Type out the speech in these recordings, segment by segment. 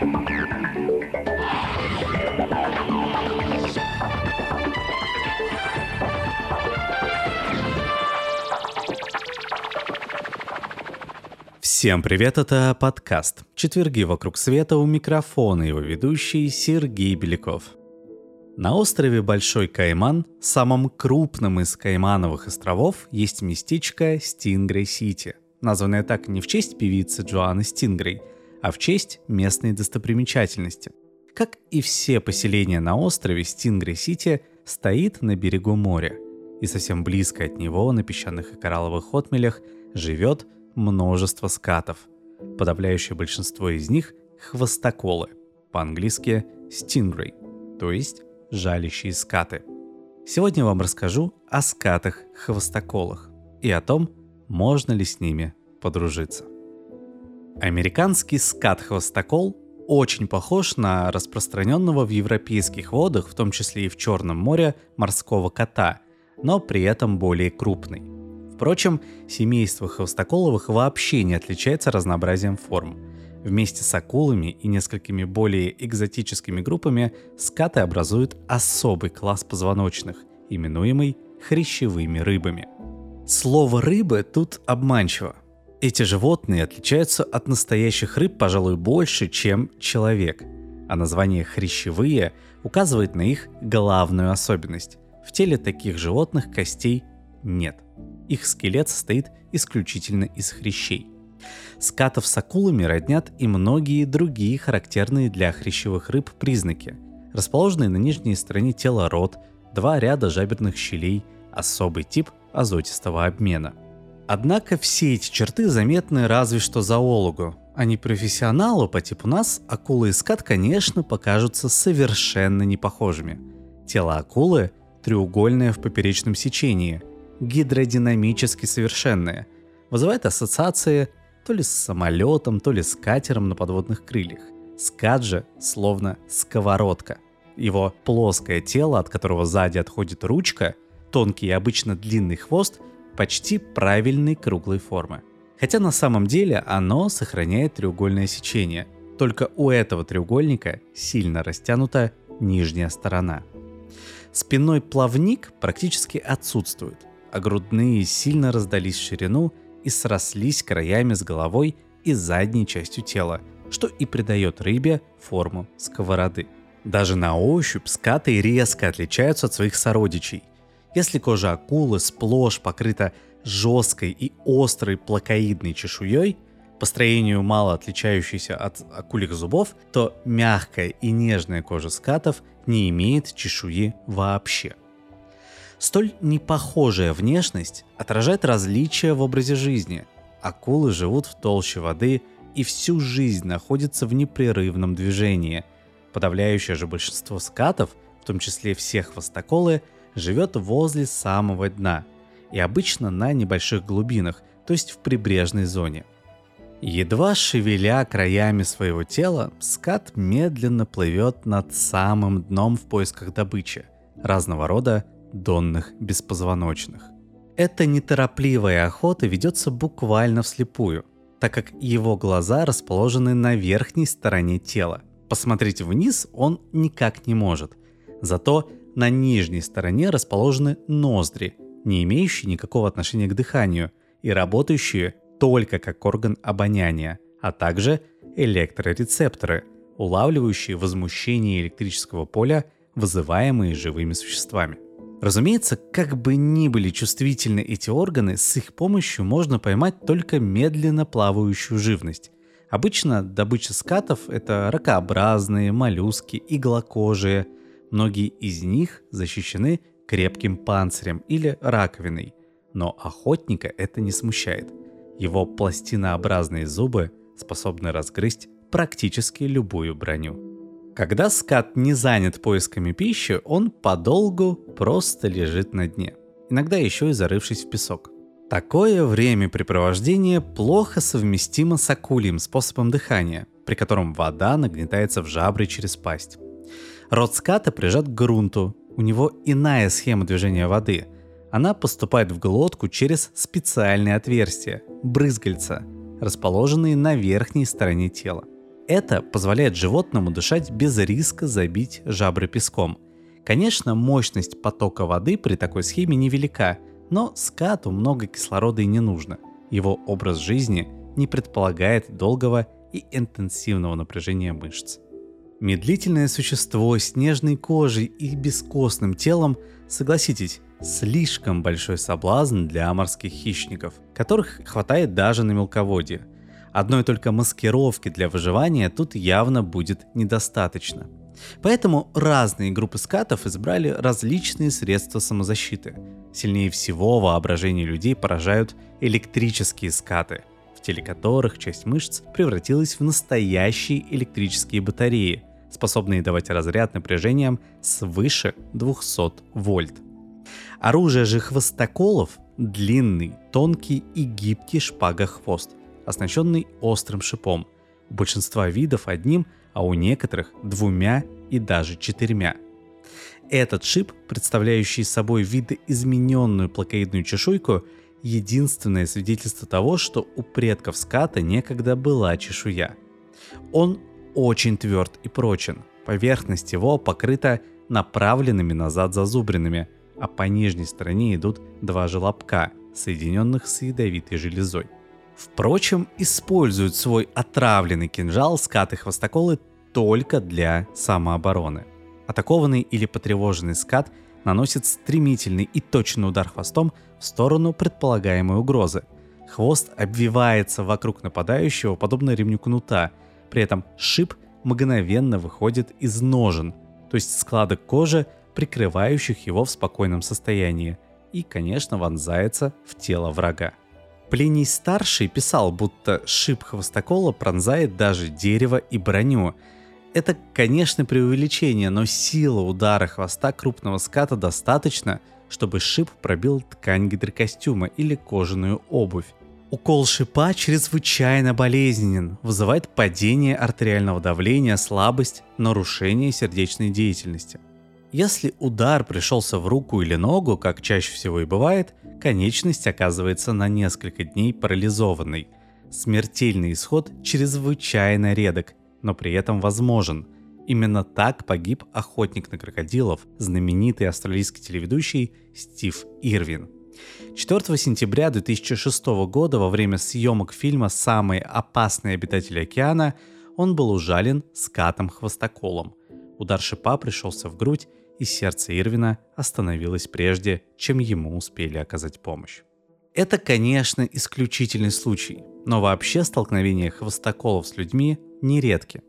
Всем привет, это подкаст «Четверги вокруг света» у микрофона его ведущий Сергей Беляков. На острове Большой Кайман, самом крупном из Каймановых островов, есть местечко Стингрей-Сити, названное так не в честь певицы Джоанны Стингрей, а в честь местной достопримечательности. Как и все поселения на острове, Стингрей-Сити стоит на берегу моря, и совсем близко от него, на песчаных и коралловых отмелях, живет множество скатов. Подавляющее большинство из них – хвостоколы, по-английски stingray, то есть жалящие скаты. Сегодня вам расскажу о скатах-хвостоколах и о том, можно ли с ними подружиться. Американский скат-хвостокол очень похож на распространенного в европейских водах, в том числе и в Черном море, морского кота, но при этом более крупный – Впрочем, семейство хвостоколовых вообще не отличается разнообразием форм. Вместе с акулами и несколькими более экзотическими группами скаты образуют особый класс позвоночных, именуемый хрящевыми рыбами. Слово «рыбы» тут обманчиво. Эти животные отличаются от настоящих рыб, пожалуй, больше, чем человек. А название «хрящевые» указывает на их главную особенность. В теле таких животных костей нет – их скелет состоит исключительно из хрящей. Скатов с акулами роднят и многие другие характерные для хрящевых рыб признаки. Расположенный на нижней стороне тела рот, два ряда жаберных щелей, особый тип азотистого обмена. Однако все эти черты заметны разве что зоологу, а не профессионалу по типу нас акула и скат, конечно, покажутся совершенно непохожими. Тело акулы треугольное в поперечном сечении – гидродинамически совершенное, вызывает ассоциации то ли с самолетом, то ли с катером на подводных крыльях. Скат же словно сковородка. Его плоское тело, от которого сзади отходит ручка, тонкий и обычно длинный хвост, почти правильной круглой формы. Хотя на самом деле оно сохраняет треугольное сечение, только у этого треугольника сильно растянута нижняя сторона. Спинной плавник практически отсутствует, а грудные сильно раздались в ширину и срослись краями с головой и задней частью тела, что и придает рыбе форму сковороды. Даже на ощупь скаты резко отличаются от своих сородичей. Если кожа акулы сплошь покрыта жесткой и острой плакоидной чешуей, по строению мало отличающейся от акульих зубов, то мягкая и нежная кожа скатов не имеет чешуи вообще. Столь непохожая внешность отражает различия в образе жизни. Акулы живут в толще воды и всю жизнь находятся в непрерывном движении. Подавляющее же большинство скатов, в том числе все хвостоколы, живет возле самого дна и обычно на небольших глубинах, то есть в прибрежной зоне. Едва шевеля краями своего тела, скат медленно плывет над самым дном в поисках добычи, разного рода донных беспозвоночных. Эта неторопливая охота ведется буквально вслепую, так как его глаза расположены на верхней стороне тела. Посмотреть вниз он никак не может. Зато на нижней стороне расположены ноздри, не имеющие никакого отношения к дыханию и работающие только как орган обоняния, а также электрорецепторы, улавливающие возмущение электрического поля, вызываемые живыми существами. Разумеется, как бы ни были чувствительны эти органы, с их помощью можно поймать только медленно плавающую живность. Обычно добыча скатов – это ракообразные, моллюски, иглокожие. Многие из них защищены крепким панцирем или раковиной. Но охотника это не смущает. Его пластинообразные зубы способны разгрызть практически любую броню. Когда скат не занят поисками пищи, он подолгу просто лежит на дне, иногда еще и зарывшись в песок. Такое времяпрепровождение плохо совместимо с акульим способом дыхания, при котором вода нагнетается в жабры через пасть. Рот ската прижат к грунту, у него иная схема движения воды. Она поступает в глотку через специальные отверстия – брызгальца, расположенные на верхней стороне тела. Это позволяет животному дышать без риска забить жабры песком. Конечно, мощность потока воды при такой схеме невелика, но скату много кислорода и не нужно. Его образ жизни не предполагает долгого и интенсивного напряжения мышц. Медлительное существо с нежной кожей и бескостным телом, согласитесь, слишком большой соблазн для морских хищников, которых хватает даже на мелководье. Одной только маскировки для выживания тут явно будет недостаточно. Поэтому разные группы скатов избрали различные средства самозащиты. Сильнее всего воображение людей поражают электрические скаты, в теле которых часть мышц превратилась в настоящие электрические батареи, способные давать разряд напряжением свыше 200 вольт. Оружие же хвостоколов – длинный, тонкий и гибкий шпага-хвост, оснащенный острым шипом. У большинства видов одним, а у некоторых двумя и даже четырьмя. Этот шип, представляющий собой видоизмененную плакоидную чешуйку, единственное свидетельство того, что у предков ската некогда была чешуя. Он очень тверд и прочен. Поверхность его покрыта направленными назад зазубринами, а по нижней стороне идут два желобка, соединенных с ядовитой железой. Впрочем, используют свой отравленный кинжал скаты хвостоколы только для самообороны. Атакованный или потревоженный скат наносит стремительный и точный удар хвостом в сторону предполагаемой угрозы. Хвост обвивается вокруг нападающего, подобно ремню кнута, при этом шип мгновенно выходит из ножен, то есть складок кожи, прикрывающих его в спокойном состоянии, и, конечно, вонзается в тело врага. Плиний Старший писал, будто шип хвостокола пронзает даже дерево и броню. Это, конечно, преувеличение, но сила удара хвоста крупного ската достаточно, чтобы шип пробил ткань гидрокостюма или кожаную обувь. Укол шипа чрезвычайно болезненен, вызывает падение артериального давления, слабость, нарушение сердечной деятельности. Если удар пришелся в руку или ногу, как чаще всего и бывает, конечность оказывается на несколько дней парализованной. Смертельный исход чрезвычайно редок, но при этом возможен. Именно так погиб охотник на крокодилов, знаменитый австралийский телеведущий Стив Ирвин – 4 сентября 2006 года во время съемок фильма «Самые опасные обитатели океана» он был ужален скатом-хвостоколом. Удар шипа пришелся в грудь, и сердце Ирвина остановилось прежде, чем ему успели оказать помощь. Это, конечно, исключительный случай, но вообще столкновения хвостоколов с людьми нередки.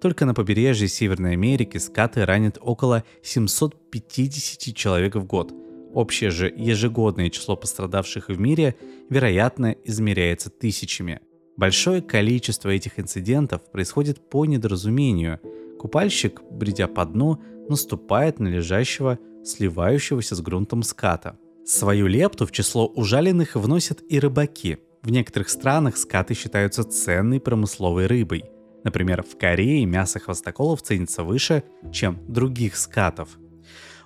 Только на побережье Северной Америки скаты ранят около 750 человек в год – Общее же ежегодное число пострадавших в мире, вероятно, измеряется тысячами. Большое количество этих инцидентов происходит по недоразумению. Купальщик, бредя по дну, наступает на лежащего, сливающегося с грунтом ската. Свою лепту в число ужаленных вносят и рыбаки. В некоторых странах скаты считаются ценной промысловой рыбой. Например, в Корее мясо хвостоколов ценится выше, чем других скатов –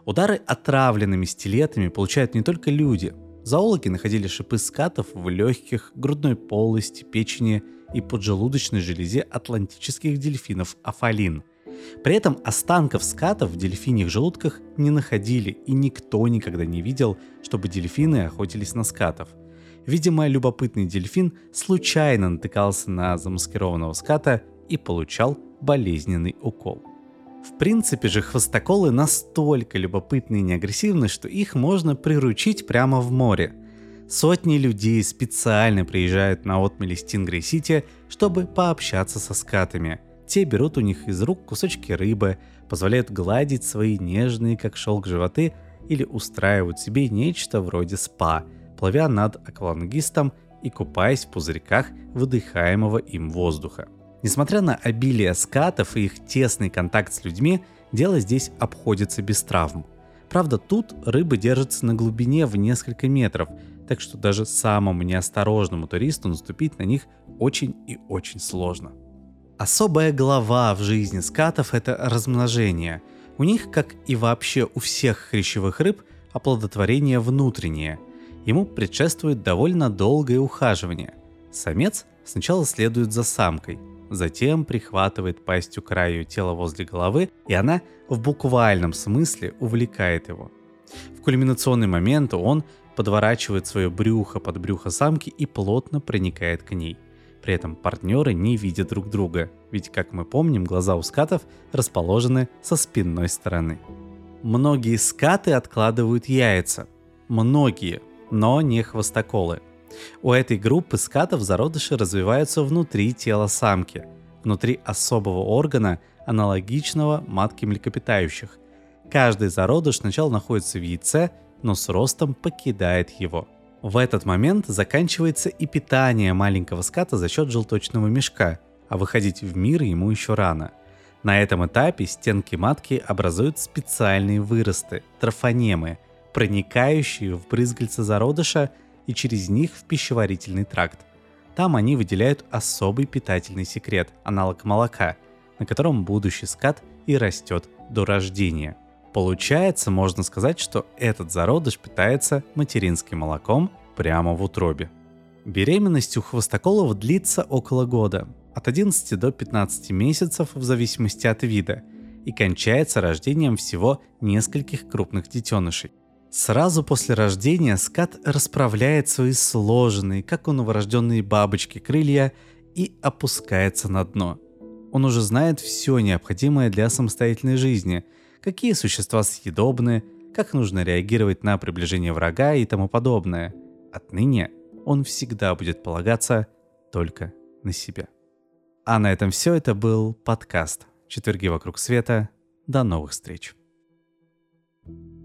Удары отравленными стилетами получают не только люди. Зоологи находили шипы скатов в легких, грудной полости, печени и поджелудочной железе атлантических дельфинов афалин. При этом останков скатов в дельфиньих желудках не находили, и никто никогда не видел, чтобы дельфины охотились на скатов. Видимо, любопытный дельфин случайно натыкался на замаскированного ската и получал болезненный укол. В принципе же хвостоколы настолько любопытны и неагрессивны, что их можно приручить прямо в море. Сотни людей специально приезжают на отмели Стингрей-Сити, чтобы пообщаться со скатами. Те берут у них из рук кусочки рыбы, позволяют гладить свои нежные, как шелк, животы или устраивают себе нечто вроде спа, плывя над аквалангистом и купаясь в пузырьках выдыхаемого им воздуха. Несмотря на обилие скатов и их тесный контакт с людьми, дело здесь обходится без травм. Правда, тут рыбы держатся на глубине в несколько метров, так что даже самому неосторожному туристу наступить на них очень и очень сложно. Особая глава в жизни скатов – это размножение. У них, как и вообще у всех хрящевых рыб, оплодотворение внутреннее. Ему предшествует довольно долгое ухаживание. Самец сначала следует за самкой – затем прихватывает пастью краю тела возле головы, и она в буквальном смысле увлекает его. В кульминационный момент он подворачивает свое брюхо под брюхо самки и плотно проникает к ней. При этом партнеры не видят друг друга, ведь, как мы помним, глаза у скатов расположены со спинной стороны. Многие скаты откладывают яйца. Многие, но не хвостоколы. У этой группы скатов зародыши развиваются внутри тела самки, внутри особого органа, аналогичного матке млекопитающих. Каждый зародыш сначала находится в яйце, но с ростом покидает его. В этот момент заканчивается и питание маленького ската за счет желточного мешка, а выходить в мир ему еще рано. На этом этапе стенки матки образуют специальные выросты, трофонемы, проникающие в брызгальца зародыша и через них в пищеварительный тракт. Там они выделяют особый питательный секрет, аналог молока, на котором будущий скат и растет до рождения – Получается, можно сказать, что этот зародыш питается материнским молоком прямо в утробе. Беременность у хвостоколов длится около года, от 11 до 15 месяцев в зависимости от вида, и кончается рождением всего нескольких крупных детенышей. Сразу после рождения скат расправляет свои сложенные, как у новорожденной бабочки, крылья и опускается на дно. Он уже знает все необходимое для самостоятельной жизни – какие существа съедобны, как нужно реагировать на приближение врага и тому подобное. Отныне он всегда будет полагаться только на себя. А на этом все. Это был подкаст «Четверги вокруг света». До новых встреч. thank you